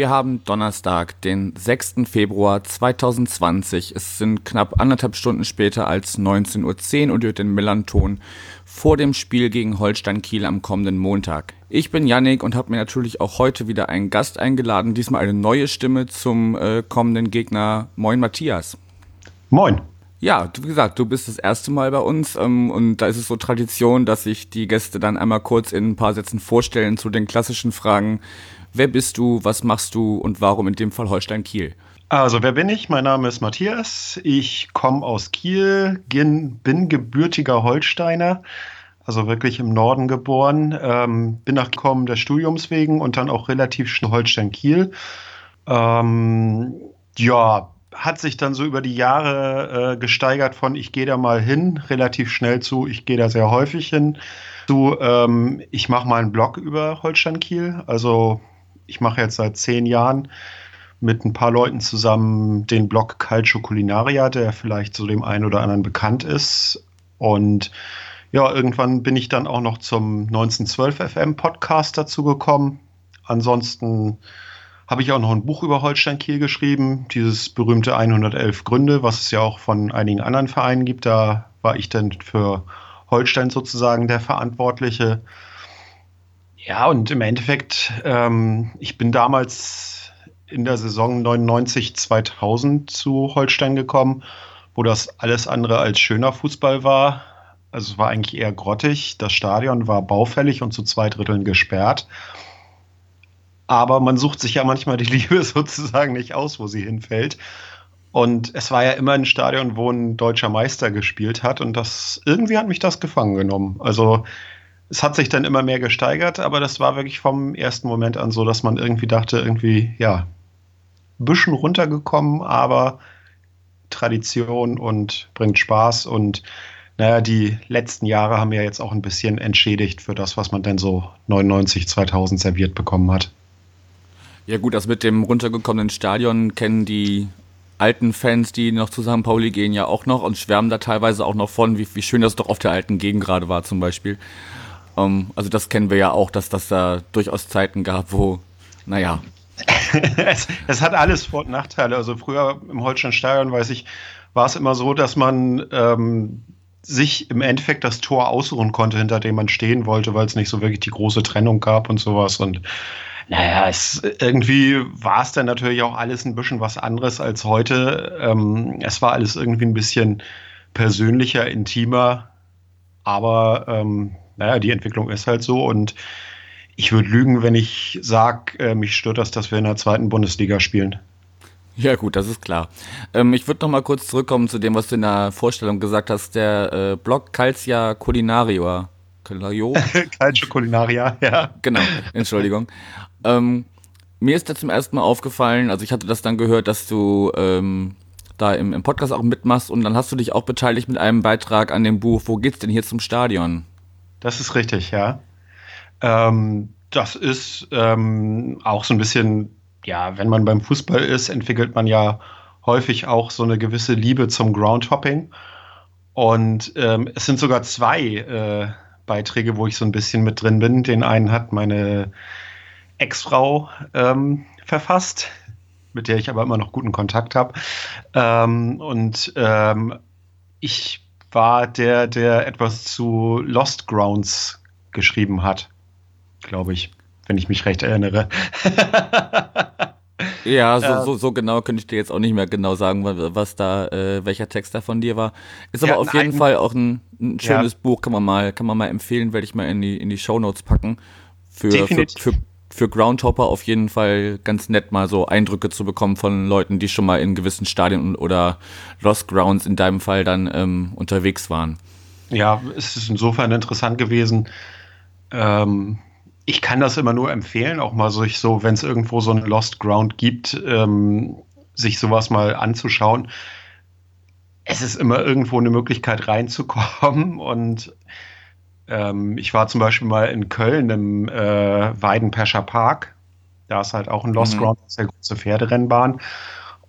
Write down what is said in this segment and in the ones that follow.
wir haben Donnerstag, den 6. Februar 2020. Es sind knapp anderthalb Stunden später als 19.10 Uhr und ihr den Millanton vor dem Spiel gegen Holstein Kiel am kommenden Montag. Ich bin Yannick und habe mir natürlich auch heute wieder einen Gast eingeladen, diesmal eine neue Stimme zum äh, kommenden Gegner. Moin Matthias. Moin. Ja, wie gesagt, du bist das erste Mal bei uns ähm, und da ist es so Tradition, dass sich die Gäste dann einmal kurz in ein paar Sätzen vorstellen zu den klassischen Fragen, Wer bist du, was machst du und warum in dem Fall Holstein Kiel? Also, wer bin ich? Mein Name ist Matthias. Ich komme aus Kiel, bin gebürtiger Holsteiner, also wirklich im Norden geboren. Ähm, bin nachgekommen des Studiums wegen und dann auch relativ schnell Holstein-Kiel. Ähm, ja, hat sich dann so über die Jahre äh, gesteigert von ich gehe da mal hin, relativ schnell zu, ich gehe da sehr häufig hin. Zu, ähm, ich mache mal einen Blog über Holstein Kiel. Also ich mache jetzt seit zehn Jahren mit ein paar Leuten zusammen den Blog Calcio Culinaria, der vielleicht so dem einen oder anderen bekannt ist. Und ja, irgendwann bin ich dann auch noch zum 1912 FM Podcast dazu gekommen. Ansonsten habe ich auch noch ein Buch über Holstein Kiel geschrieben, dieses berühmte 111 Gründe, was es ja auch von einigen anderen Vereinen gibt. Da war ich dann für Holstein sozusagen der Verantwortliche. Ja, und im Endeffekt, ähm, ich bin damals in der Saison 99, 2000 zu Holstein gekommen, wo das alles andere als schöner Fußball war. Also es war eigentlich eher grottig. Das Stadion war baufällig und zu zwei Dritteln gesperrt. Aber man sucht sich ja manchmal die Liebe sozusagen nicht aus, wo sie hinfällt. Und es war ja immer ein Stadion, wo ein deutscher Meister gespielt hat. Und das irgendwie hat mich das gefangen genommen. Also es hat sich dann immer mehr gesteigert, aber das war wirklich vom ersten Moment an so, dass man irgendwie dachte, irgendwie, ja, ein bisschen runtergekommen, aber Tradition und bringt Spaß und naja, die letzten Jahre haben ja jetzt auch ein bisschen entschädigt für das, was man denn so 99, 2000 serviert bekommen hat. Ja gut, das mit dem runtergekommenen Stadion kennen die alten Fans, die noch zu St. Pauli gehen, ja auch noch und schwärmen da teilweise auch noch von, wie, wie schön das doch auf der alten Gegend gerade war zum Beispiel. Um, ähm, also das kennen wir ja auch, dass das da durchaus Zeiten gab, wo, naja. es, es hat alles Vor- und Nachteile. Also früher im Holstein-Stadion, weiß ich, war es immer so, dass man ähm, sich im Endeffekt das Tor ausruhen konnte, hinter dem man stehen wollte, weil es nicht so wirklich die große Trennung gab und sowas. Und naja, es, irgendwie war es dann natürlich auch alles ein bisschen was anderes als heute. Ähm, es war alles irgendwie ein bisschen persönlicher, intimer, aber ähm, naja, die Entwicklung ist halt so und ich würde lügen, wenn ich sage, äh, mich stört das, dass wir in der zweiten Bundesliga spielen. Ja gut, das ist klar. Ähm, ich würde noch mal kurz zurückkommen zu dem, was du in der Vorstellung gesagt hast. Der äh, Blog Calcia Culinario. Calcio Culinaria, ja. Genau, Entschuldigung. ähm, mir ist da zum ersten Mal aufgefallen, also ich hatte das dann gehört, dass du ähm, da im, im Podcast auch mitmachst und dann hast du dich auch beteiligt mit einem Beitrag an dem Buch Wo geht's denn hier zum Stadion? Das ist richtig, ja. Ähm, das ist ähm, auch so ein bisschen, ja, wenn man beim Fußball ist, entwickelt man ja häufig auch so eine gewisse Liebe zum Groundhopping. Und ähm, es sind sogar zwei äh, Beiträge, wo ich so ein bisschen mit drin bin. Den einen hat meine Ex-Frau ähm, verfasst, mit der ich aber immer noch guten Kontakt habe. Ähm, und ähm, ich war der, der etwas zu Lost Grounds geschrieben hat, glaube ich, wenn ich mich recht erinnere. ja, so, so, so, genau könnte ich dir jetzt auch nicht mehr genau sagen, was da, äh, welcher Text da von dir war. Ist aber auf jeden Fall auch ein, ein schönes ja. Buch, kann man mal, kann man mal empfehlen, werde ich mal in die, in die Show Notes packen. Für, für, für, für Groundhopper auf jeden Fall ganz nett, mal so Eindrücke zu bekommen von Leuten, die schon mal in gewissen Stadien oder Lost Grounds in deinem Fall dann ähm, unterwegs waren. Ja, es ist insofern interessant gewesen. Ähm, ich kann das immer nur empfehlen, auch mal sich so, wenn es irgendwo so einen Lost Ground gibt, ähm, sich sowas mal anzuschauen. Es ist immer irgendwo eine Möglichkeit reinzukommen und ähm, ich war zum Beispiel mal in Köln im äh, Weidenpescher Park. Da ist halt auch ein Lost mhm. Ground, das ist ja große Pferderennbahn.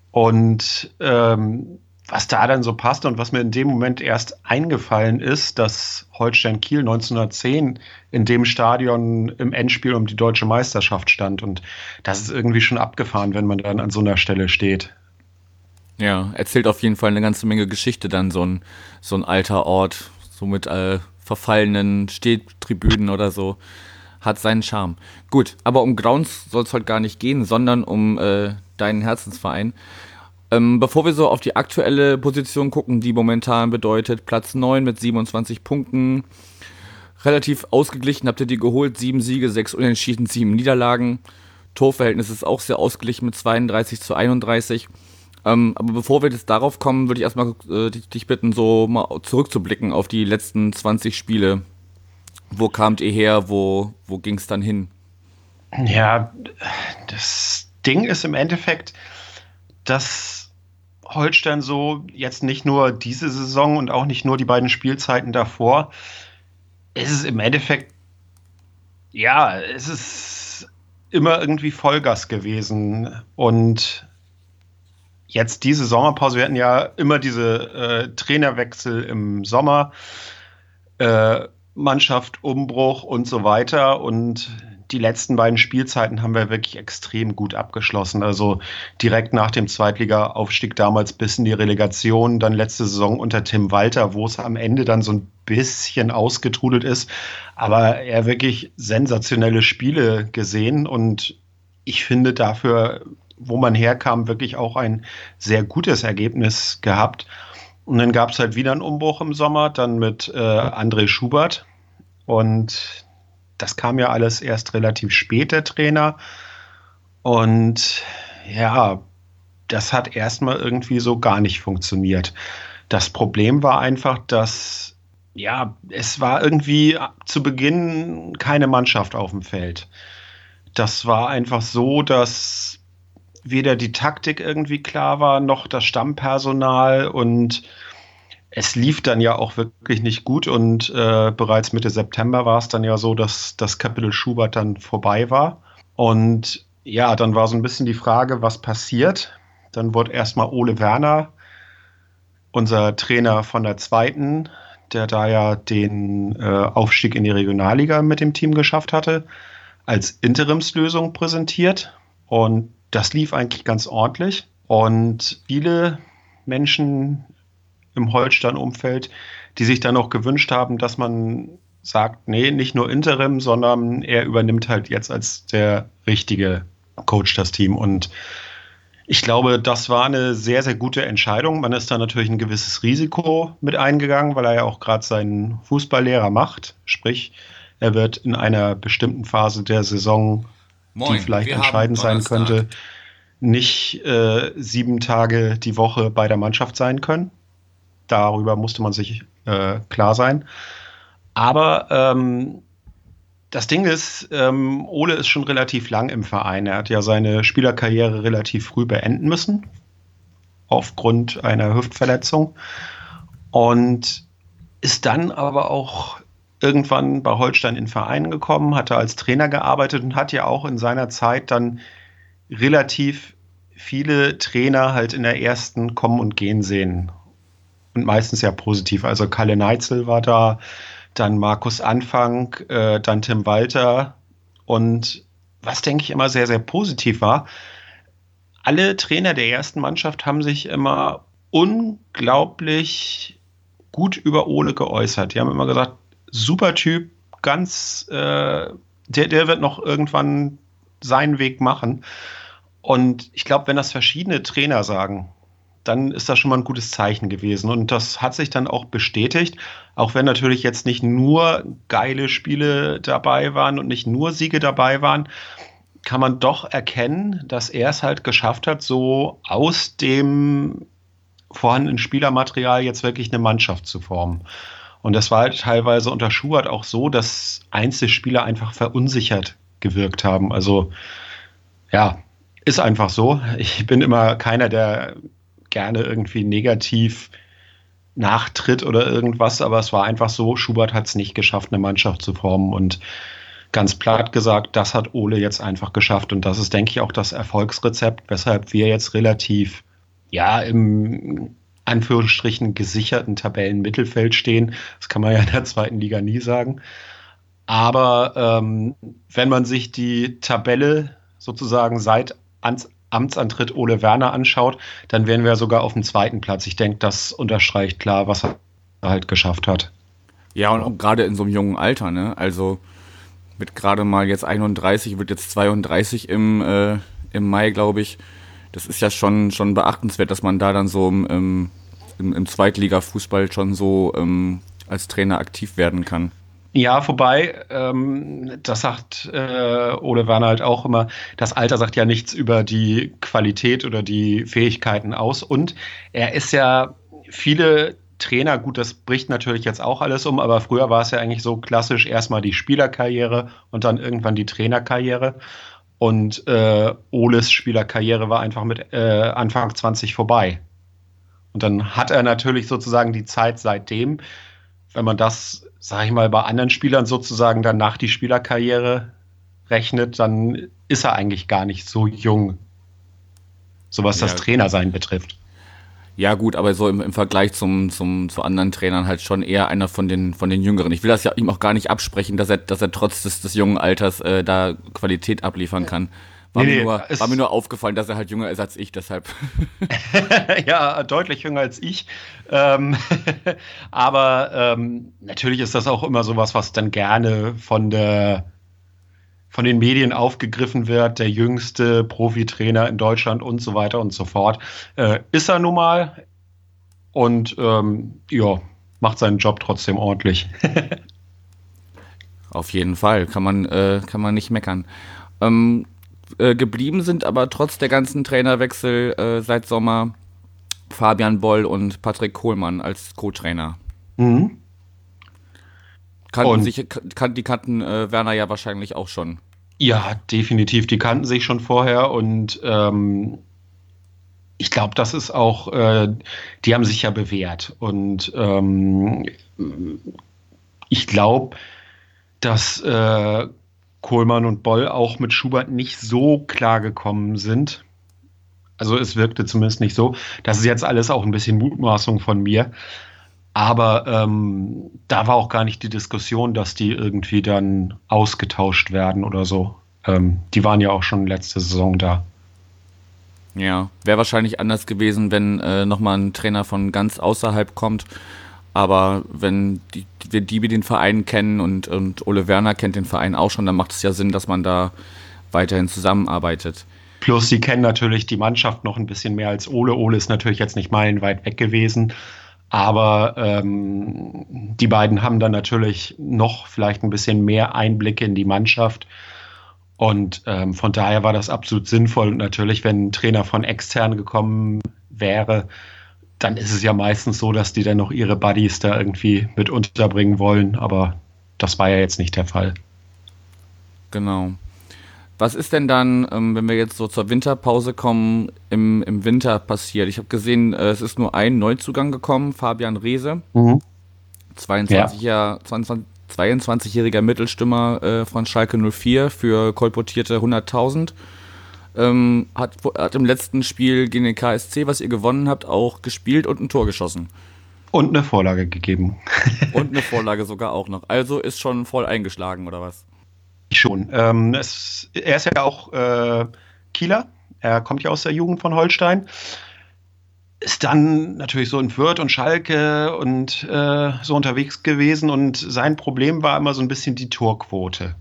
Und ähm, was da dann so passt und was mir in dem Moment erst eingefallen ist, dass Holstein Kiel 1910 in dem Stadion im Endspiel um die deutsche Meisterschaft stand. Und das ist irgendwie schon abgefahren, wenn man dann an so einer Stelle steht. Ja, erzählt auf jeden Fall eine ganze Menge Geschichte dann so ein, so ein alter Ort, so mit äh, verfallenen Stehtribünen oder so. Hat seinen Charme. Gut, aber um Grounds soll es heute gar nicht gehen, sondern um äh, deinen Herzensverein. Ähm, bevor wir so auf die aktuelle Position gucken, die momentan bedeutet Platz 9 mit 27 Punkten. Relativ ausgeglichen habt ihr die geholt. Sieben Siege, sechs Unentschieden, sieben Niederlagen. Torverhältnis ist auch sehr ausgeglichen mit 32 zu 31. Ähm, aber bevor wir jetzt darauf kommen, würde ich erstmal äh, dich, bitten, so mal zurückzublicken auf die letzten 20 Spiele. Wo kamt ihr her? Wo, wo ging es dann hin? Ja, das Ding ist im Endeffekt, dass Holstein so jetzt nicht nur diese Saison und auch nicht nur die beiden Spielzeiten davor. Es ist im Endeffekt, ja, es ist immer irgendwie Vollgas gewesen. Und jetzt diese Sommerpause, wir hatten ja immer diese äh, Trainerwechsel im Sommer, äh, Mannschaft, Umbruch und so weiter. Und die letzten beiden Spielzeiten haben wir wirklich extrem gut abgeschlossen. Also direkt nach dem Zweitliga-Aufstieg damals bis in die Relegation, dann letzte Saison unter Tim Walter, wo es am Ende dann so ein bisschen ausgetrudelt ist. Aber er wirklich sensationelle Spiele gesehen und ich finde dafür, wo man herkam, wirklich auch ein sehr gutes Ergebnis gehabt. Und dann gab es halt wieder einen Umbruch im Sommer, dann mit äh, André Schubert. Und das kam ja alles erst relativ spät, der Trainer. Und ja, das hat erstmal irgendwie so gar nicht funktioniert. Das Problem war einfach, dass ja, es war irgendwie zu Beginn keine Mannschaft auf dem Feld. Das war einfach so, dass weder die Taktik irgendwie klar war, noch das Stammpersonal und es lief dann ja auch wirklich nicht gut und äh, bereits Mitte September war es dann ja so, dass das Kapitel Schubert dann vorbei war. Und ja, dann war so ein bisschen die Frage, was passiert. Dann wurde erstmal Ole Werner, unser Trainer von der zweiten, der da ja den äh, Aufstieg in die Regionalliga mit dem Team geschafft hatte, als Interimslösung präsentiert. Und das lief eigentlich ganz ordentlich. Und viele Menschen im Holstein-Umfeld, die sich dann auch gewünscht haben, dass man sagt, nee, nicht nur Interim, sondern er übernimmt halt jetzt als der richtige Coach das Team. Und ich glaube, das war eine sehr, sehr gute Entscheidung. Man ist da natürlich ein gewisses Risiko mit eingegangen, weil er ja auch gerade seinen Fußballlehrer macht. Sprich, er wird in einer bestimmten Phase der Saison, Moin, die vielleicht entscheidend sein könnte, nicht äh, sieben Tage die Woche bei der Mannschaft sein können. Darüber musste man sich äh, klar sein. Aber ähm, das Ding ist, ähm, Ole ist schon relativ lang im Verein. Er hat ja seine Spielerkarriere relativ früh beenden müssen, aufgrund einer Hüftverletzung. Und ist dann aber auch irgendwann bei Holstein in Verein gekommen, hat er als Trainer gearbeitet und hat ja auch in seiner Zeit dann relativ viele Trainer halt in der ersten kommen und gehen sehen und meistens ja positiv. Also Kalle Neitzel war da, dann Markus Anfang, äh, dann Tim Walter und was denke ich immer sehr, sehr positiv war, alle Trainer der ersten Mannschaft haben sich immer unglaublich gut über Ole geäußert. Die haben immer gesagt, super Typ, ganz, äh, der, der wird noch irgendwann seinen Weg machen. Und ich glaube, wenn das verschiedene Trainer sagen, dann ist das schon mal ein gutes Zeichen gewesen. Und das hat sich dann auch bestätigt, auch wenn natürlich jetzt nicht nur geile Spiele dabei waren und nicht nur Siege dabei waren, kann man doch erkennen, dass er es halt geschafft hat, so aus dem vorhandenen Spielermaterial jetzt wirklich eine Mannschaft zu formen. Und das war halt teilweise unter Schubert auch so, dass Einzelspieler einfach verunsichert gewirkt haben. Also ja, ist einfach so. Ich bin immer keiner, der gerne irgendwie negativ nachtritt oder irgendwas, aber es war einfach so, Schubert hat es nicht geschafft, eine Mannschaft zu formen und ganz platt gesagt, das hat Ole jetzt einfach geschafft und das ist, denke ich, auch das Erfolgsrezept, weshalb wir jetzt relativ ja, im Anführungsstrichen gesicherten Tabellenmittelfeld stehen. Das kann man ja in der zweiten Liga nie sagen. Aber ähm, wenn man sich die Tabelle sozusagen seit Ans Amtsantritt Ole Werner anschaut, dann wären wir sogar auf dem zweiten Platz. Ich denke, das unterstreicht klar, was er halt geschafft hat. Ja, und auch gerade in so einem jungen Alter, ne? Also mit gerade mal jetzt 31, wird jetzt 32 im, äh, im Mai, glaube ich. Das ist ja schon, schon beachtenswert, dass man da dann so im, im, im Zweitliga-Fußball schon so ähm, als Trainer aktiv werden kann. Ja, vorbei, ähm, das sagt äh, Ole Werner halt auch immer, das Alter sagt ja nichts über die Qualität oder die Fähigkeiten aus. Und er ist ja viele Trainer, gut, das bricht natürlich jetzt auch alles um, aber früher war es ja eigentlich so klassisch erstmal die Spielerkarriere und dann irgendwann die Trainerkarriere. Und äh, Oles Spielerkarriere war einfach mit äh, Anfang 20 vorbei. Und dann hat er natürlich sozusagen die Zeit seitdem, wenn man das, sage ich mal, bei anderen Spielern sozusagen dann nach die Spielerkarriere rechnet, dann ist er eigentlich gar nicht so jung, so was ja. das Trainersein betrifft. Ja, gut, aber so im, im Vergleich zum, zum, zu anderen Trainern halt schon eher einer von den, von den Jüngeren. Ich will das ja ihm auch gar nicht absprechen, dass er, dass er trotz des, des jungen Alters äh, da Qualität abliefern kann. War, nee, mir nur, war mir nur aufgefallen, dass er halt jünger ist als ich, deshalb. ja, deutlich jünger als ich. Ähm, aber ähm, natürlich ist das auch immer sowas, was dann gerne von der von den Medien aufgegriffen wird, der jüngste Profitrainer in Deutschland und so weiter und so fort. Äh, ist er nun mal und ähm, ja, macht seinen Job trotzdem ordentlich. Auf jeden Fall, kann man, äh, kann man nicht meckern. Ähm, äh, geblieben sind aber trotz der ganzen Trainerwechsel äh, seit Sommer Fabian Boll und Patrick Kohlmann als Co-Trainer. Mhm. Kannten sich, kan, die kannten äh, Werner ja wahrscheinlich auch schon. Ja, definitiv. Die kannten sich schon vorher und ähm, ich glaube, das ist auch, äh, die haben sich ja bewährt. Und ähm, ich glaube, dass äh, Kohlmann und Boll auch mit Schubert nicht so klar gekommen sind. Also es wirkte zumindest nicht so. Das ist jetzt alles auch ein bisschen Mutmaßung von mir. Aber ähm, da war auch gar nicht die Diskussion, dass die irgendwie dann ausgetauscht werden oder so. Ähm, die waren ja auch schon letzte Saison da. Ja, wäre wahrscheinlich anders gewesen, wenn äh, nochmal ein Trainer von ganz außerhalb kommt. Aber wenn die, die, die den Verein kennen und, und Ole Werner kennt den Verein auch schon, dann macht es ja Sinn, dass man da weiterhin zusammenarbeitet. Plus, sie kennen natürlich die Mannschaft noch ein bisschen mehr als Ole. Ole ist natürlich jetzt nicht meilenweit weg gewesen. Aber ähm, die beiden haben dann natürlich noch vielleicht ein bisschen mehr Einblicke in die Mannschaft. Und ähm, von daher war das absolut sinnvoll. Und natürlich, wenn ein Trainer von extern gekommen wäre, dann ist es ja meistens so, dass die dann noch ihre Buddies da irgendwie mit unterbringen wollen. Aber das war ja jetzt nicht der Fall. Genau. Was ist denn dann, ähm, wenn wir jetzt so zur Winterpause kommen, im, im Winter passiert? Ich habe gesehen, äh, es ist nur ein Neuzugang gekommen, Fabian Reese. Mhm. 22 ja. 22, 22-jähriger Mittelstimmer äh, von Schalke 04 für kolportierte 100.000. Ähm, hat, hat im letzten Spiel gegen den KSC, was ihr gewonnen habt, auch gespielt und ein Tor geschossen. Und eine Vorlage gegeben. und eine Vorlage sogar auch noch. Also ist schon voll eingeschlagen, oder was? Schon. Ähm, es, er ist ja auch äh, Kieler. Er kommt ja aus der Jugend von Holstein. Ist dann natürlich so in Fürth und Schalke und äh, so unterwegs gewesen. Und sein Problem war immer so ein bisschen die Torquote.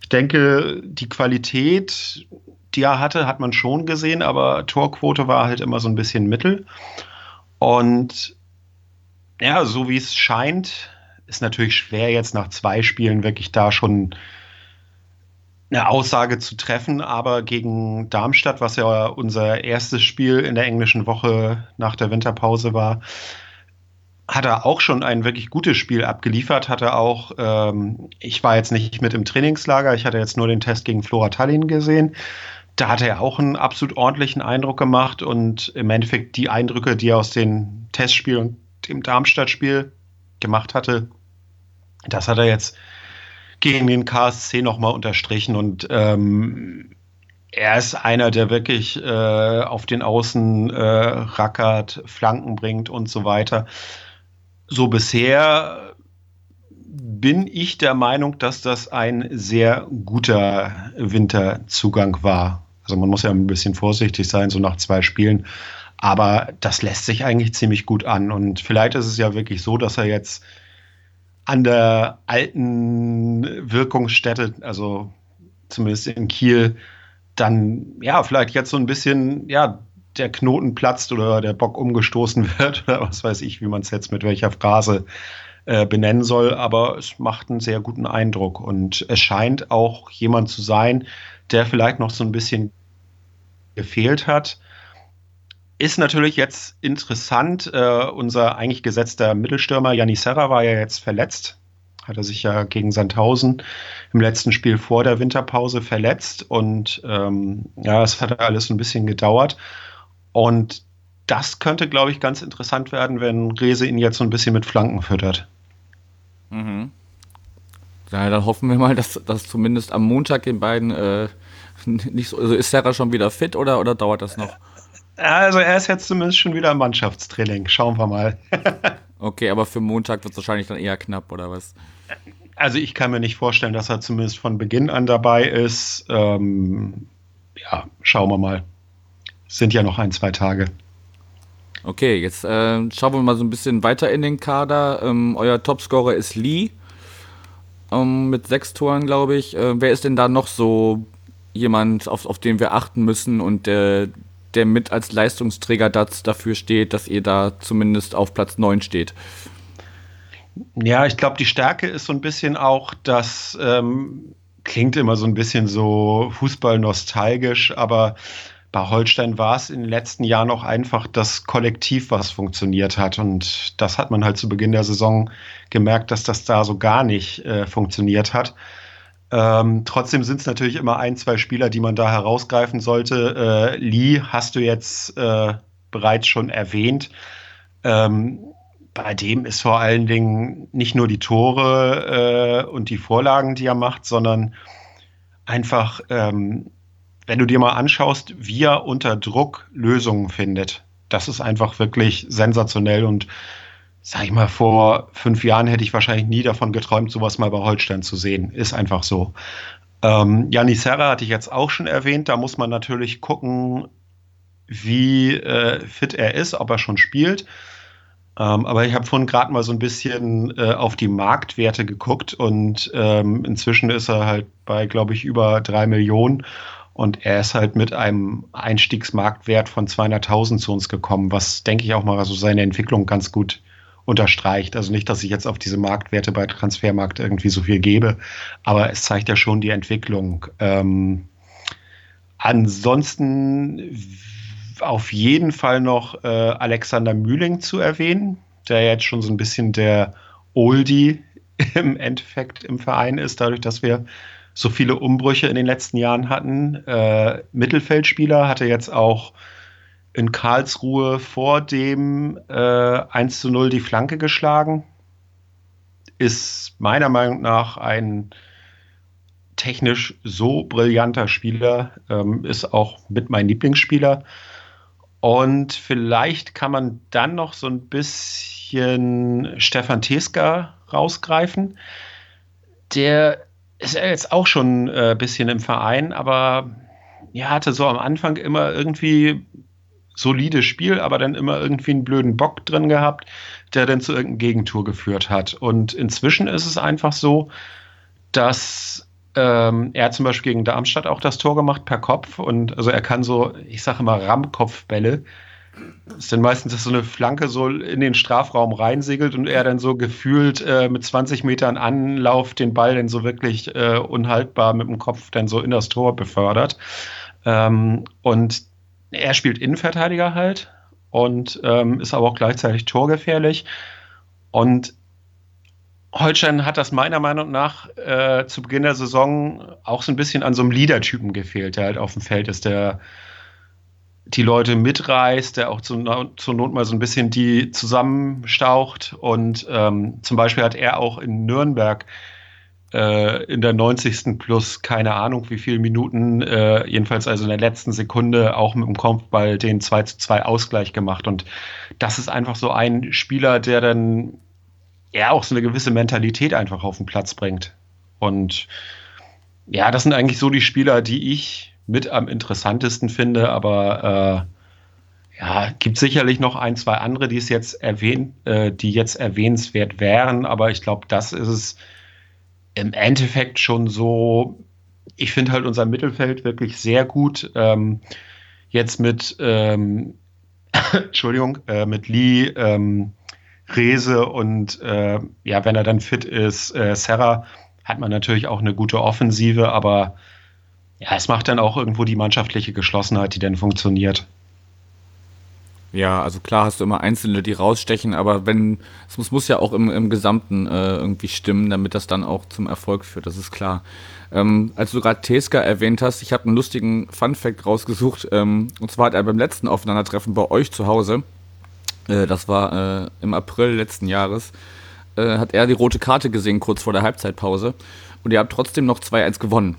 Ich denke, die Qualität, die er hatte, hat man schon gesehen, aber Torquote war halt immer so ein bisschen Mittel. Und ja, so wie es scheint, ist natürlich schwer jetzt nach zwei Spielen wirklich da schon eine Aussage zu treffen, aber gegen Darmstadt, was ja unser erstes Spiel in der englischen Woche nach der Winterpause war, hat er auch schon ein wirklich gutes Spiel abgeliefert. Hat er auch, ähm, ich war jetzt nicht mit im Trainingslager, ich hatte jetzt nur den Test gegen Flora Tallinn gesehen. Da hat er auch einen absolut ordentlichen Eindruck gemacht und im Endeffekt die Eindrücke, die er aus dem Testspiel und dem Darmstadt-Spiel gemacht hatte, das hat er jetzt gegen den KSC nochmal unterstrichen und ähm, er ist einer, der wirklich äh, auf den Außen äh, rackert, Flanken bringt und so weiter. So bisher bin ich der Meinung, dass das ein sehr guter Winterzugang war. Also man muss ja ein bisschen vorsichtig sein, so nach zwei Spielen. Aber das lässt sich eigentlich ziemlich gut an. Und vielleicht ist es ja wirklich so, dass er jetzt an der alten Wirkungsstätte, also zumindest in Kiel, dann ja vielleicht jetzt so ein bisschen ja der Knoten platzt oder der Bock umgestoßen wird oder was weiß ich, wie man es jetzt mit welcher Phrase äh, benennen soll, aber es macht einen sehr guten Eindruck und es scheint auch jemand zu sein, der vielleicht noch so ein bisschen gefehlt hat. Ist natürlich jetzt interessant. Äh, unser eigentlich gesetzter Mittelstürmer Janis Serra war ja jetzt verletzt. Hat er sich ja gegen Sandhausen im letzten Spiel vor der Winterpause verletzt. Und ähm, ja, es hat alles ein bisschen gedauert. Und das könnte, glaube ich, ganz interessant werden, wenn Rese ihn jetzt so ein bisschen mit Flanken füttert. Mhm. Ja, dann hoffen wir mal, dass, dass zumindest am Montag den beiden äh, nicht so. Also ist Serra schon wieder fit oder, oder dauert das noch? Also er ist jetzt zumindest schon wieder im Mannschaftstraining. Schauen wir mal. okay, aber für Montag wird es wahrscheinlich dann eher knapp, oder was? Also ich kann mir nicht vorstellen, dass er zumindest von Beginn an dabei ist. Ähm, ja, schauen wir mal. Es sind ja noch ein, zwei Tage. Okay, jetzt äh, schauen wir mal so ein bisschen weiter in den Kader. Ähm, euer Topscorer ist Lee ähm, mit sechs Toren, glaube ich. Äh, wer ist denn da noch so jemand, auf, auf den wir achten müssen und der, der mit als Leistungsträger dafür steht, dass ihr da zumindest auf Platz 9 steht? Ja, ich glaube, die Stärke ist so ein bisschen auch, das ähm, klingt immer so ein bisschen so Fußball nostalgisch, aber bei Holstein war es in den letzten Jahren auch einfach das Kollektiv, was funktioniert hat. Und das hat man halt zu Beginn der Saison gemerkt, dass das da so gar nicht äh, funktioniert hat. Ähm, trotzdem sind es natürlich immer ein, zwei Spieler, die man da herausgreifen sollte. Äh, Lee hast du jetzt äh, bereits schon erwähnt. Ähm, bei dem ist vor allen Dingen nicht nur die Tore äh, und die Vorlagen, die er macht, sondern einfach ähm, wenn du dir mal anschaust, wie er unter Druck Lösungen findet, das ist einfach wirklich sensationell und sag ich mal, vor fünf Jahren hätte ich wahrscheinlich nie davon geträumt, sowas mal bei Holstein zu sehen. Ist einfach so. Ähm, Janis Serra hatte ich jetzt auch schon erwähnt. Da muss man natürlich gucken, wie äh, fit er ist, ob er schon spielt. Ähm, aber ich habe vorhin gerade mal so ein bisschen äh, auf die Marktwerte geguckt und ähm, inzwischen ist er halt bei, glaube ich, über drei Millionen. Und er ist halt mit einem Einstiegsmarktwert von 200.000 zu uns gekommen, was denke ich auch mal so seine Entwicklung ganz gut unterstreicht. Also nicht, dass ich jetzt auf diese Marktwerte bei Transfermarkt irgendwie so viel gebe, aber es zeigt ja schon die Entwicklung. Ähm, ansonsten auf jeden Fall noch äh, Alexander Mühling zu erwähnen, der jetzt schon so ein bisschen der Oldie im Endeffekt im Verein ist, dadurch, dass wir so viele Umbrüche in den letzten Jahren hatten. Äh, Mittelfeldspieler hatte jetzt auch in Karlsruhe vor dem äh, 1 zu 0 die Flanke geschlagen. Ist meiner Meinung nach ein technisch so brillanter Spieler, ähm, ist auch mit mein Lieblingsspieler. Und vielleicht kann man dann noch so ein bisschen Stefan Teska rausgreifen. Der ist er jetzt auch schon ein äh, bisschen im Verein, aber ja, hatte so am Anfang immer irgendwie solides Spiel, aber dann immer irgendwie einen blöden Bock drin gehabt, der dann zu irgendeinem Gegentour geführt hat. Und inzwischen ist es einfach so, dass ähm, er zum Beispiel gegen Darmstadt auch das Tor gemacht per Kopf und also er kann so, ich sage immer Rammkopfbälle ist dann meistens, dass so eine Flanke so in den Strafraum reinsegelt und er dann so gefühlt äh, mit 20 Metern Anlauf den Ball dann so wirklich äh, unhaltbar mit dem Kopf dann so in das Tor befördert. Ähm, und er spielt Innenverteidiger halt und ähm, ist aber auch gleichzeitig torgefährlich. Und Holstein hat das meiner Meinung nach äh, zu Beginn der Saison auch so ein bisschen an so einem Leader-Typen gefehlt, der halt auf dem Feld ist, der die Leute mitreißt, der auch zu, zur Not mal so ein bisschen die zusammenstaucht. Und ähm, zum Beispiel hat er auch in Nürnberg äh, in der 90. plus keine Ahnung wie viele Minuten, äh, jedenfalls also in der letzten Sekunde auch mit dem Kopfball den 2 zu 2 Ausgleich gemacht. Und das ist einfach so ein Spieler, der dann ja auch so eine gewisse Mentalität einfach auf den Platz bringt. Und ja, das sind eigentlich so die Spieler, die ich mit am interessantesten finde, aber äh, ja, gibt sicherlich noch ein, zwei andere, die es jetzt erwähnt, äh, die jetzt erwähnenswert wären, aber ich glaube, das ist es im Endeffekt schon so. Ich finde halt unser Mittelfeld wirklich sehr gut. Ähm, jetzt mit ähm, Entschuldigung, äh, mit Lee, ähm, Rese und äh, ja, wenn er dann fit ist, äh, Serra, hat man natürlich auch eine gute Offensive, aber ja, es macht dann auch irgendwo die mannschaftliche Geschlossenheit, die dann funktioniert. Ja, also klar hast du immer Einzelne, die rausstechen, aber wenn, es muss, muss ja auch im, im Gesamten äh, irgendwie stimmen, damit das dann auch zum Erfolg führt, das ist klar. Ähm, als du gerade Teska erwähnt hast, ich habe einen lustigen Fun-Fact rausgesucht, ähm, und zwar hat er beim letzten Aufeinandertreffen bei euch zu Hause, äh, das war äh, im April letzten Jahres, äh, hat er die rote Karte gesehen, kurz vor der Halbzeitpause, und ihr habt trotzdem noch 2-1 gewonnen.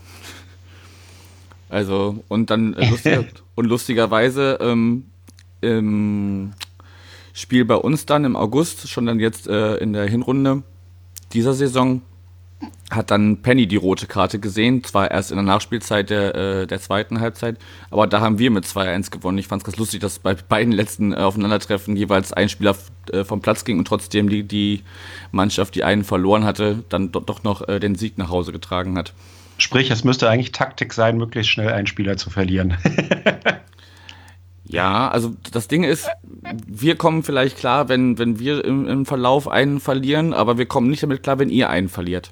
Also, und dann äh, lustiger, und lustigerweise ähm, im Spiel bei uns dann im August, schon dann jetzt äh, in der Hinrunde dieser Saison, hat dann Penny die rote Karte gesehen, zwar erst in der Nachspielzeit der, äh, der zweiten Halbzeit, aber da haben wir mit 2-1 gewonnen. Ich fand es ganz lustig, dass bei beiden letzten äh, Aufeinandertreffen jeweils ein Spieler äh, vom Platz ging und trotzdem die, die Mannschaft, die einen verloren hatte, dann do doch noch äh, den Sieg nach Hause getragen hat. Sprich, es müsste eigentlich Taktik sein, möglichst schnell einen Spieler zu verlieren. Ja, also das Ding ist, wir kommen vielleicht klar, wenn, wenn wir im, im Verlauf einen verlieren, aber wir kommen nicht damit klar, wenn ihr einen verliert.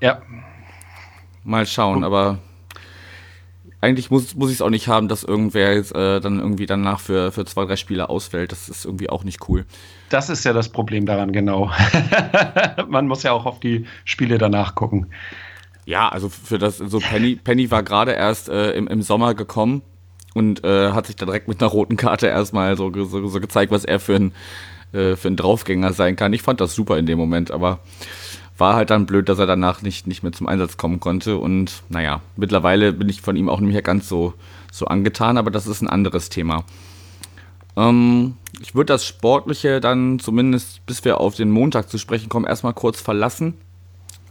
Ja. Mal schauen, aber eigentlich muss, muss ich es auch nicht haben, dass irgendwer jetzt äh, dann irgendwie danach für, für zwei, drei Spiele ausfällt. Das ist irgendwie auch nicht cool. Das ist ja das Problem daran, genau. Man muss ja auch auf die Spiele danach gucken. Ja, also für das, so Penny, Penny war gerade erst äh, im, im Sommer gekommen und äh, hat sich da direkt mit einer roten Karte erstmal so, so, so gezeigt, was er für ein, äh, für ein Draufgänger sein kann. Ich fand das super in dem Moment, aber war halt dann blöd, dass er danach nicht, nicht mehr zum Einsatz kommen konnte. Und naja, mittlerweile bin ich von ihm auch nicht mehr ganz so, so angetan, aber das ist ein anderes Thema. Ähm, ich würde das Sportliche dann zumindest, bis wir auf den Montag zu sprechen kommen, erstmal kurz verlassen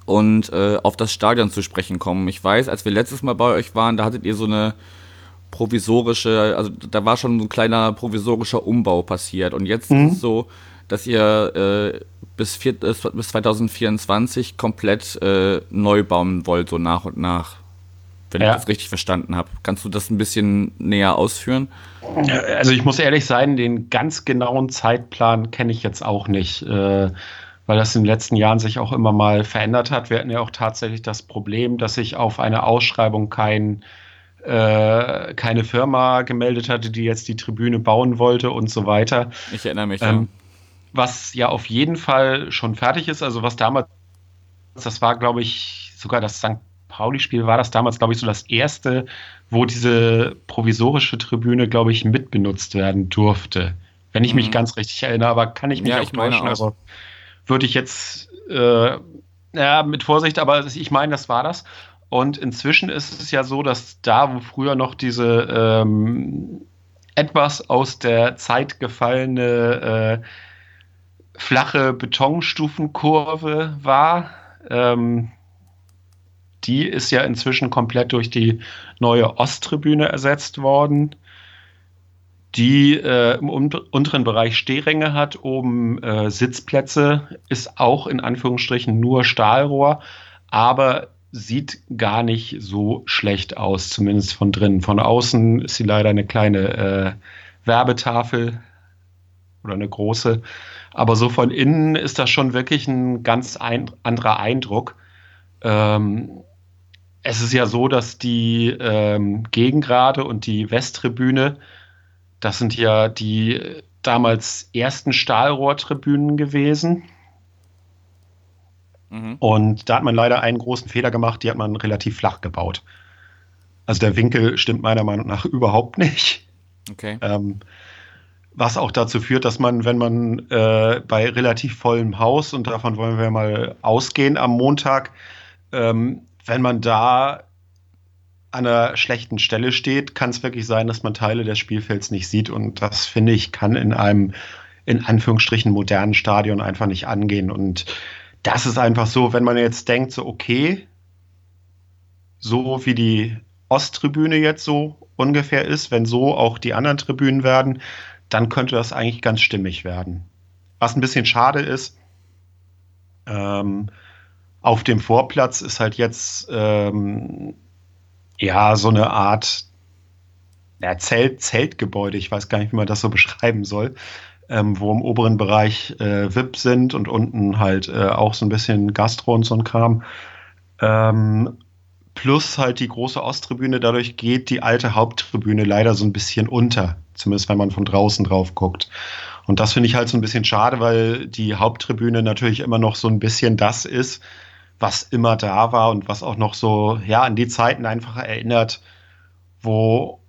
und äh, auf das Stadion zu sprechen kommen. Ich weiß, als wir letztes Mal bei euch waren, da hattet ihr so eine provisorische, also da war schon so ein kleiner provisorischer Umbau passiert. Und jetzt mhm. ist es so, dass ihr äh, bis, vier, äh, bis 2024 komplett äh, neu bauen wollt, so nach und nach. Wenn ja. ich das richtig verstanden habe. Kannst du das ein bisschen näher ausführen? Also ich muss ehrlich sein, den ganz genauen Zeitplan kenne ich jetzt auch nicht, äh, weil das in den letzten Jahren sich auch immer mal verändert hat. Wir hatten ja auch tatsächlich das Problem, dass sich auf eine Ausschreibung kein äh, keine Firma gemeldet hatte, die jetzt die Tribüne bauen wollte und so weiter. Ich erinnere mich. Ähm. Was ja auf jeden Fall schon fertig ist, also was damals, das war, glaube ich, sogar das St. Pauli-Spiel war das damals, glaube ich, so das erste, wo diese provisorische Tribüne, glaube ich, mitbenutzt werden durfte. Wenn ich mhm. mich ganz richtig erinnere, aber kann ich mich ja, auch ich täuschen. Also würde ich jetzt, äh, ja, mit Vorsicht, aber ich meine, das war das. Und inzwischen ist es ja so, dass da, wo früher noch diese ähm, etwas aus der Zeit gefallene äh, flache Betonstufenkurve war, ähm, die ist ja inzwischen komplett durch die neue Osttribüne ersetzt worden, die äh, im unteren Bereich Stehränge hat, oben äh, Sitzplätze, ist auch in Anführungsstrichen nur Stahlrohr, aber sieht gar nicht so schlecht aus, zumindest von drinnen. Von außen ist sie leider eine kleine äh, Werbetafel oder eine große. Aber so von innen ist das schon wirklich ein ganz ein, anderer Eindruck. Ähm, es ist ja so, dass die ähm, Gegengrade und die Westtribüne, das sind ja die damals ersten Stahlrohrtribünen gewesen. Mhm. Und da hat man leider einen großen Fehler gemacht, die hat man relativ flach gebaut. Also der Winkel stimmt meiner Meinung nach überhaupt nicht. Okay. Ähm, was auch dazu führt, dass man, wenn man äh, bei relativ vollem Haus, und davon wollen wir mal ausgehen am Montag, ähm, wenn man da an einer schlechten Stelle steht, kann es wirklich sein, dass man Teile des Spielfelds nicht sieht. Und das, finde ich, kann in einem, in Anführungsstrichen, modernen Stadion einfach nicht angehen. Und das ist einfach so, wenn man jetzt denkt, so, okay, so wie die Osttribüne jetzt so ungefähr ist, wenn so auch die anderen Tribünen werden, dann könnte das eigentlich ganz stimmig werden. Was ein bisschen schade ist, ähm, auf dem Vorplatz ist halt jetzt ähm, ja so eine Art ja, Zelt, Zeltgebäude, ich weiß gar nicht, wie man das so beschreiben soll, ähm, wo im oberen Bereich äh, VIP sind und unten halt äh, auch so ein bisschen Gastro und so ein Kram. Ähm, plus halt die große Osttribüne, dadurch geht die alte Haupttribüne leider so ein bisschen unter, zumindest wenn man von draußen drauf guckt. Und das finde ich halt so ein bisschen schade, weil die Haupttribüne natürlich immer noch so ein bisschen das ist, was immer da war und was auch noch so, ja, an die Zeiten einfach erinnert, wo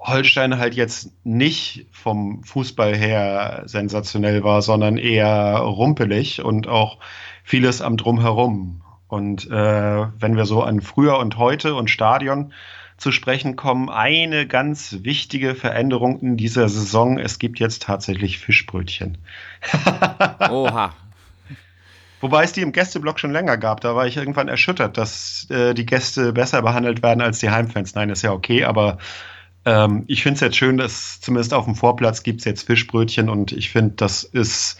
Holstein halt jetzt nicht vom Fußball her sensationell war, sondern eher rumpelig und auch vieles am Drumherum. Und äh, wenn wir so an früher und heute und Stadion zu sprechen kommen, eine ganz wichtige Veränderung in dieser Saison. Es gibt jetzt tatsächlich Fischbrötchen. Oha. Wobei es die im Gästeblock schon länger gab. Da war ich irgendwann erschüttert, dass äh, die Gäste besser behandelt werden als die Heimfans. Nein, ist ja okay, aber ähm, ich finde es jetzt schön, dass zumindest auf dem Vorplatz gibt es jetzt Fischbrötchen und ich finde, das ist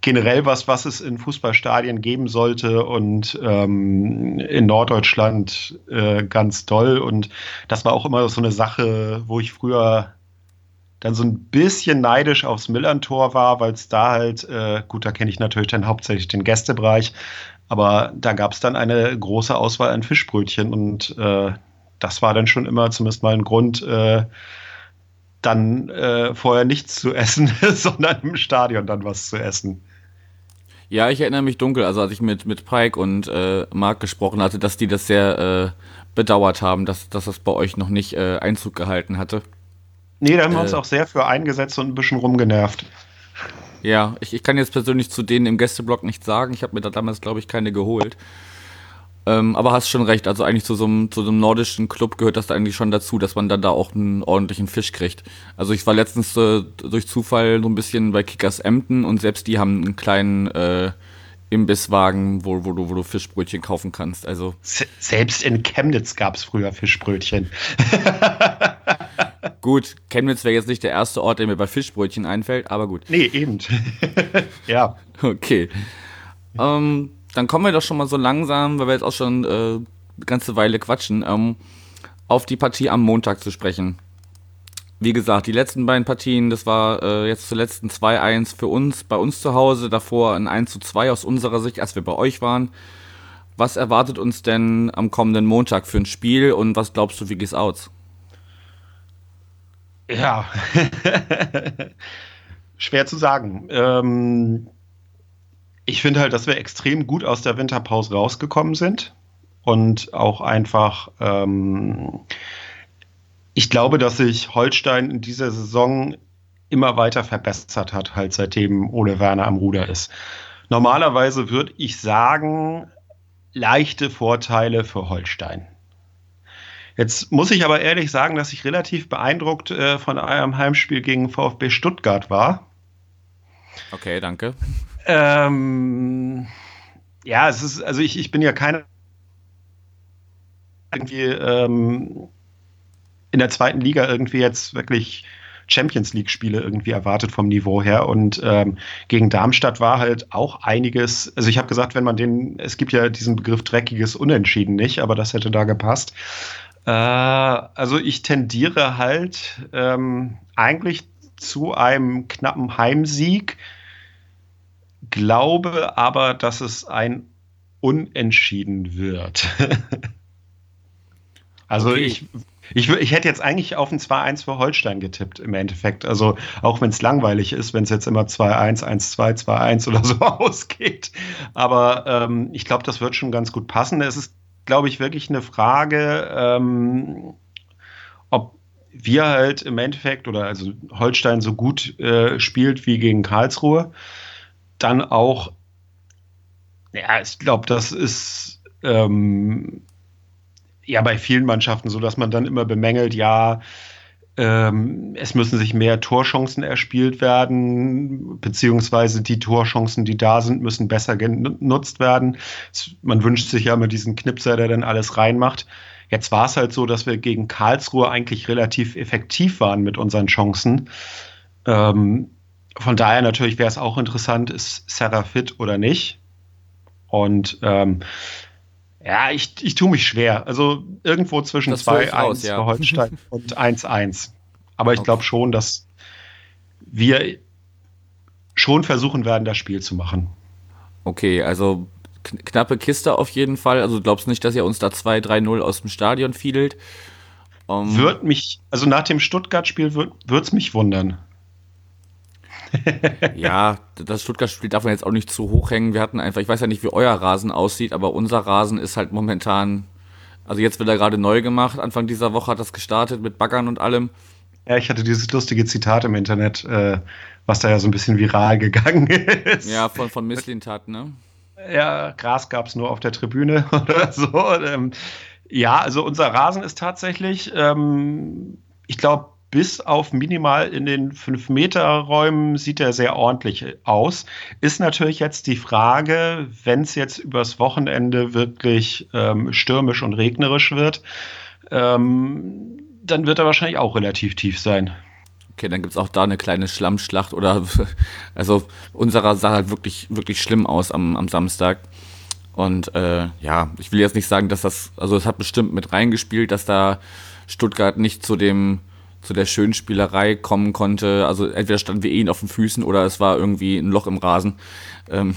generell was, was es in Fußballstadien geben sollte und ähm, in Norddeutschland äh, ganz toll. Und das war auch immer so eine Sache, wo ich früher dann so ein bisschen neidisch aufs Millantor war, weil es da halt, äh, gut, da kenne ich natürlich dann hauptsächlich den Gästebereich, aber da gab es dann eine große Auswahl an Fischbrötchen und äh, das war dann schon immer zumindest mal ein Grund, äh, dann äh, vorher nichts zu essen, sondern im Stadion dann was zu essen. Ja, ich erinnere mich dunkel, also als ich mit, mit Pike und äh, Marc gesprochen hatte, dass die das sehr äh, bedauert haben, dass, dass das bei euch noch nicht äh, Einzug gehalten hatte. Nee, da haben wir uns äh. auch sehr für eingesetzt und ein bisschen rumgenervt. Ja, ich, ich kann jetzt persönlich zu denen im Gästeblock nichts sagen. Ich habe mir da damals, glaube ich, keine geholt. Ähm, aber hast schon recht, also eigentlich zu so, einem, zu so einem nordischen Club gehört das da eigentlich schon dazu, dass man dann da auch einen ordentlichen Fisch kriegt. Also ich war letztens äh, durch Zufall so ein bisschen bei Kickers Emden und selbst die haben einen kleinen äh, Imbisswagen, wo, wo, du, wo du Fischbrötchen kaufen kannst. Also selbst in Chemnitz gab es früher Fischbrötchen. gut, Chemnitz wäre jetzt nicht der erste Ort, der mir bei Fischbrötchen einfällt, aber gut. Nee, eben. ja. Okay. Ähm, dann kommen wir doch schon mal so langsam, weil wir jetzt auch schon äh, eine ganze Weile quatschen, ähm, auf die Partie am Montag zu sprechen. Wie gesagt, die letzten beiden Partien, das war äh, jetzt zuletzt ein 2-1 für uns, bei uns zu Hause, davor ein 1-2 aus unserer Sicht, als wir bei euch waren. Was erwartet uns denn am kommenden Montag für ein Spiel und was glaubst du, wie geht's aus? Ja, schwer zu sagen. Ähm, ich finde halt, dass wir extrem gut aus der Winterpause rausgekommen sind und auch einfach, ähm, ich glaube, dass sich Holstein in dieser Saison immer weiter verbessert hat, halt seitdem Ole Werner am Ruder ist. Normalerweise würde ich sagen, leichte Vorteile für Holstein. Jetzt muss ich aber ehrlich sagen, dass ich relativ beeindruckt äh, von eurem Heimspiel gegen VfB Stuttgart war. Okay, danke. Ähm, ja, es ist, also ich, ich bin ja keine irgendwie ähm, in der zweiten Liga irgendwie jetzt wirklich Champions League-Spiele irgendwie erwartet vom Niveau her. Und ähm, gegen Darmstadt war halt auch einiges. Also ich habe gesagt, wenn man den, es gibt ja diesen Begriff dreckiges Unentschieden nicht, aber das hätte da gepasst. Äh, also ich tendiere halt ähm, eigentlich zu einem knappen Heimsieg glaube aber, dass es ein Unentschieden wird. also okay. ich, ich, ich hätte jetzt eigentlich auf ein 2-1 für Holstein getippt im Endeffekt. Also auch wenn es langweilig ist, wenn es jetzt immer 2-1, 1-2, 2-1 oder so ausgeht. Aber ähm, ich glaube, das wird schon ganz gut passen. Es ist, glaube ich, wirklich eine Frage, ähm, ob wir halt im Endeffekt oder also Holstein so gut äh, spielt wie gegen Karlsruhe dann auch, ja, ich glaube, das ist ähm, ja bei vielen Mannschaften so, dass man dann immer bemängelt, ja, ähm, es müssen sich mehr Torchancen erspielt werden, beziehungsweise die Torchancen, die da sind, müssen besser genutzt werden. Man wünscht sich ja immer diesen Knipser, der dann alles reinmacht. Jetzt war es halt so, dass wir gegen Karlsruhe eigentlich relativ effektiv waren mit unseren Chancen. Ähm, von daher natürlich wäre es auch interessant, ist Sarah fit oder nicht. Und ähm, ja, ich, ich tue mich schwer. Also irgendwo zwischen 2-1 ja. für Holstein und 1-1. Aber ich okay. glaube schon, dass wir schon versuchen werden, das Spiel zu machen. Okay, also knappe Kiste auf jeden Fall. Also du glaubst nicht, dass ihr uns da 2-3-0 aus dem Stadion fiedelt? Um wird mich, also nach dem Stuttgart-Spiel wird es mich wundern. Ja, das Stuttgart-Spiel darf man jetzt auch nicht zu hoch hängen. Wir hatten einfach, ich weiß ja nicht, wie euer Rasen aussieht, aber unser Rasen ist halt momentan, also jetzt wird er gerade neu gemacht. Anfang dieser Woche hat das gestartet mit Baggern und allem. Ja, ich hatte dieses lustige Zitat im Internet, äh, was da ja so ein bisschen viral gegangen ist. Ja, von, von Misslintat, ne? Ja, Gras gab es nur auf der Tribüne oder so. Ähm, ja, also unser Rasen ist tatsächlich, ähm, ich glaube, bis auf minimal in den 5-Meter-Räumen sieht er sehr ordentlich aus. Ist natürlich jetzt die Frage, wenn es jetzt übers Wochenende wirklich ähm, stürmisch und regnerisch wird, ähm, dann wird er wahrscheinlich auch relativ tief sein. Okay, dann gibt es auch da eine kleine Schlammschlacht oder also unserer sah halt wirklich, wirklich schlimm aus am, am Samstag. Und äh, ja, ich will jetzt nicht sagen, dass das, also es hat bestimmt mit reingespielt, dass da Stuttgart nicht zu dem zu der schönen Spielerei kommen konnte. Also entweder standen wir eh auf den Füßen oder es war irgendwie ein Loch im Rasen. Ähm,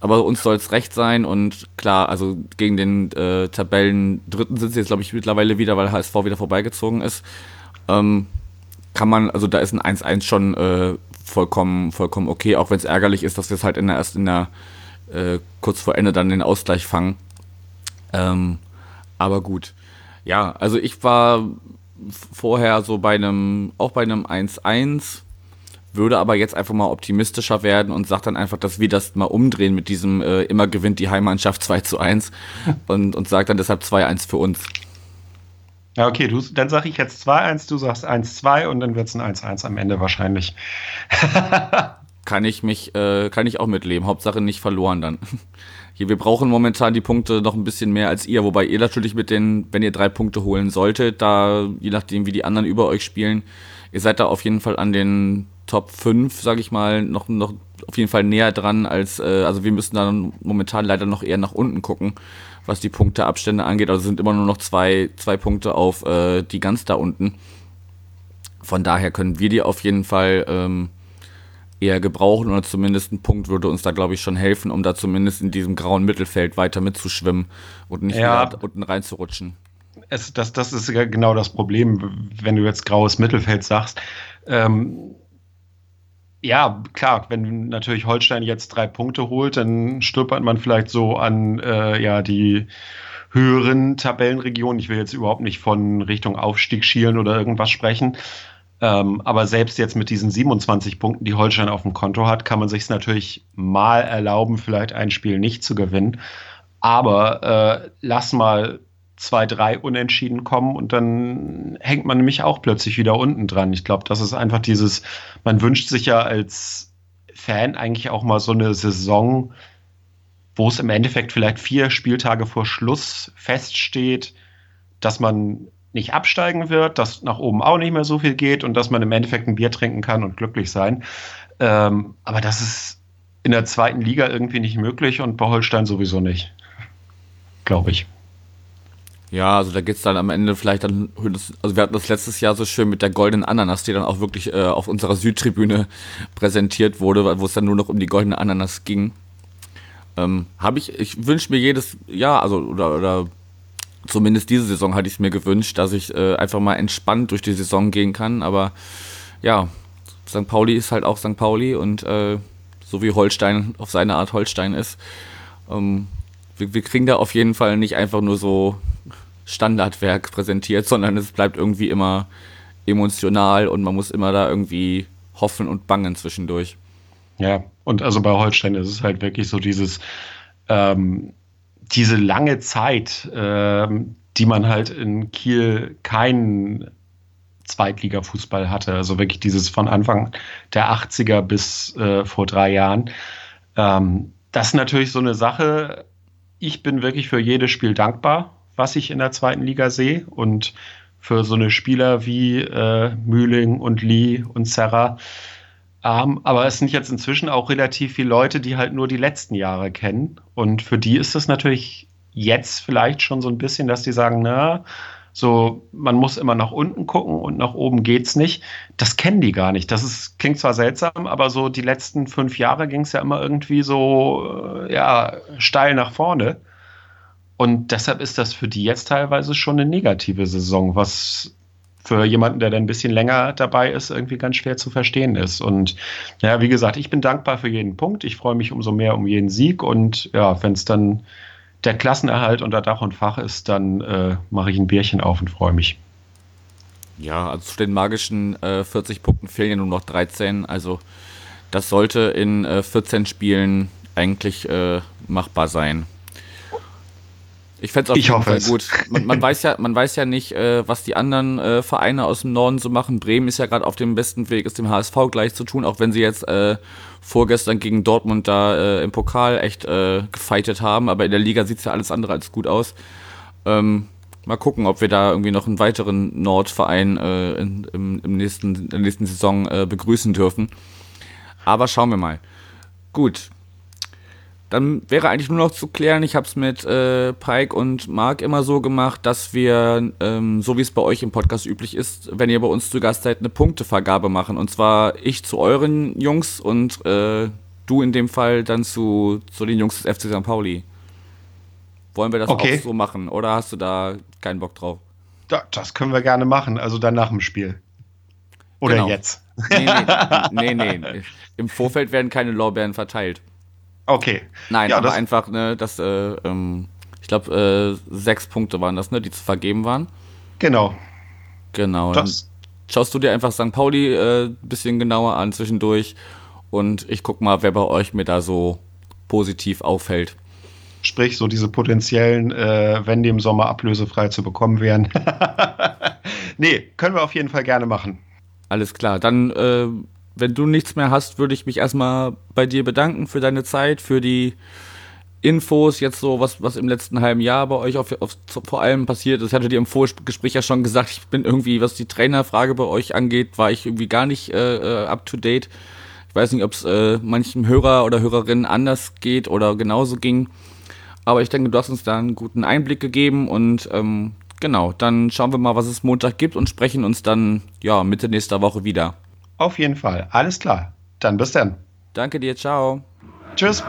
aber uns soll es recht sein und klar, also gegen den äh, Tabellen Dritten sind sie jetzt, glaube ich, mittlerweile wieder, weil HSV wieder vorbeigezogen ist. Ähm, kann man, also da ist ein 1-1 schon äh, vollkommen, vollkommen okay, auch wenn es ärgerlich ist, dass wir es halt in der, erst in der äh, kurz vor Ende dann den Ausgleich fangen. Ähm, aber gut. Ja, also ich war vorher so bei einem, auch bei einem 1-1, würde aber jetzt einfach mal optimistischer werden und sagt dann einfach, dass wir das mal umdrehen mit diesem äh, immer gewinnt die Heimmannschaft 2 zu 1 und, und sagt dann deshalb 2-1 für uns. Ja, okay, du, dann sage ich jetzt 2-1, du sagst 1-2 und dann wird es ein 1-1 am Ende wahrscheinlich. kann ich mich, äh, kann ich auch mitleben. Hauptsache nicht verloren dann. Hier, wir brauchen momentan die Punkte noch ein bisschen mehr als ihr, wobei ihr natürlich mit den, wenn ihr drei Punkte holen solltet, da, je nachdem wie die anderen über euch spielen, ihr seid da auf jeden Fall an den Top 5, sage ich mal, noch, noch auf jeden Fall näher dran als, äh, also wir müssen dann momentan leider noch eher nach unten gucken, was die Punkteabstände angeht. Also sind immer nur noch zwei, zwei Punkte auf äh, die ganz da unten. Von daher können wir die auf jeden Fall ähm, eher gebrauchen oder zumindest ein Punkt würde uns da, glaube ich, schon helfen, um da zumindest in diesem grauen Mittelfeld weiter mitzuschwimmen und nicht ja. wieder unten reinzurutschen. Es, das, das ist genau das Problem, wenn du jetzt graues Mittelfeld sagst. Ähm, ja, klar, wenn natürlich Holstein jetzt drei Punkte holt, dann stolpert man vielleicht so an äh, ja, die höheren Tabellenregionen. Ich will jetzt überhaupt nicht von Richtung Aufstieg schielen oder irgendwas sprechen. Ähm, aber selbst jetzt mit diesen 27 Punkten, die Holstein auf dem Konto hat, kann man sich es natürlich mal erlauben, vielleicht ein Spiel nicht zu gewinnen. Aber äh, lass mal zwei, drei Unentschieden kommen und dann hängt man nämlich auch plötzlich wieder unten dran. Ich glaube, das ist einfach dieses, man wünscht sich ja als Fan eigentlich auch mal so eine Saison, wo es im Endeffekt vielleicht vier Spieltage vor Schluss feststeht, dass man nicht absteigen wird, dass nach oben auch nicht mehr so viel geht und dass man im Endeffekt ein Bier trinken kann und glücklich sein. Ähm, aber das ist in der zweiten Liga irgendwie nicht möglich und bei Holstein sowieso nicht. Glaube ich. Ja, also da geht es dann am Ende vielleicht dann, also wir hatten das letztes Jahr so schön mit der goldenen Ananas, die dann auch wirklich äh, auf unserer Südtribüne präsentiert wurde, wo es dann nur noch um die goldene Ananas ging. Ähm, Habe ich, ich wünsche mir jedes Jahr, also oder, oder zumindest diese Saison hatte ich es mir gewünscht, dass ich äh, einfach mal entspannt durch die Saison gehen kann. Aber ja, St. Pauli ist halt auch St. Pauli und äh, so wie Holstein auf seine Art Holstein ist. Ähm, wir, wir, kriegen da auf jeden Fall nicht einfach nur so Standardwerk präsentiert, sondern es bleibt irgendwie immer emotional und man muss immer da irgendwie hoffen und bangen zwischendurch. Ja, und also bei Holstein ist es halt wirklich so dieses, ähm, diese lange Zeit, äh, die man halt in Kiel keinen Zweitliga-Fußball hatte, also wirklich dieses von Anfang der 80er bis äh, vor drei Jahren, ähm, das ist natürlich so eine Sache. Ich bin wirklich für jedes Spiel dankbar, was ich in der zweiten Liga sehe und für so eine Spieler wie äh, Mühling und Lee und Serra. Ähm, aber es sind jetzt inzwischen auch relativ viele Leute, die halt nur die letzten Jahre kennen. Und für die ist es natürlich jetzt vielleicht schon so ein bisschen, dass die sagen, na, so, man muss immer nach unten gucken und nach oben geht's nicht. Das kennen die gar nicht. Das ist, klingt zwar seltsam, aber so die letzten fünf Jahre ging es ja immer irgendwie so, äh, ja, steil nach vorne. Und deshalb ist das für die jetzt teilweise schon eine negative Saison, was für jemanden, der dann ein bisschen länger dabei ist, irgendwie ganz schwer zu verstehen ist. Und ja, wie gesagt, ich bin dankbar für jeden Punkt. Ich freue mich umso mehr um jeden Sieg. Und ja, wenn es dann der Klassenerhalt unter Dach und Fach ist, dann äh, mache ich ein Bierchen auf und freue mich. Ja, also zu den magischen äh, 40 Punkten fehlen ja nur noch 13. Also das sollte in äh, 14 Spielen eigentlich äh, machbar sein. Ich fände es auf jeden Fall gut. Man, man, weiß ja, man weiß ja nicht, äh, was die anderen äh, Vereine aus dem Norden so machen. Bremen ist ja gerade auf dem besten Weg, es dem HSV gleich zu tun, auch wenn sie jetzt äh, vorgestern gegen Dortmund da äh, im Pokal echt äh, gefeitet haben. Aber in der Liga sieht es ja alles andere als gut aus. Ähm, mal gucken, ob wir da irgendwie noch einen weiteren Nordverein äh, in, im, im nächsten, in der nächsten Saison äh, begrüßen dürfen. Aber schauen wir mal. Gut, dann wäre eigentlich nur noch zu klären, ich habe es mit äh, Pike und Mark immer so gemacht, dass wir, ähm, so wie es bei euch im Podcast üblich ist, wenn ihr bei uns zu Gast seid, eine Punktevergabe machen. Und zwar ich zu euren Jungs und äh, du in dem Fall dann zu, zu den Jungs des FC St. Pauli. Wollen wir das okay. auch so machen oder hast du da keinen Bock drauf? Da, das können wir gerne machen, also dann nach dem Spiel. Oder genau. jetzt. Nee nee, nee, nee. Im Vorfeld werden keine Lorbeeren verteilt. Okay. Nein, ja, aber das einfach, ne, dass, äh, ähm, ich glaube, äh, sechs Punkte waren das, ne, die zu vergeben waren. Genau. Genau. Das schaust du dir einfach St. Pauli ein äh, bisschen genauer an zwischendurch und ich guck mal, wer bei euch mir da so positiv auffällt. Sprich, so diese potenziellen, äh, wenn die im Sommer ablösefrei zu bekommen wären. nee, können wir auf jeden Fall gerne machen. Alles klar, dann äh, wenn du nichts mehr hast, würde ich mich erstmal bei dir bedanken für deine Zeit, für die Infos, jetzt so, was, was im letzten halben Jahr bei euch auf, auf, vor allem passiert ist. Ich hatte dir im Vorgespräch ja schon gesagt, ich bin irgendwie, was die Trainerfrage bei euch angeht, war ich irgendwie gar nicht äh, äh up to date. Ich weiß nicht, ob es äh, manchem Hörer oder Hörerinnen anders geht oder genauso ging. Aber ich denke, du hast uns da einen guten Einblick gegeben und ähm, genau, dann schauen wir mal, was es Montag gibt und sprechen uns dann ja Mitte nächster Woche wieder. Auf jeden Fall. Alles klar. Dann bis dann. Danke dir. Ciao. Tschüss.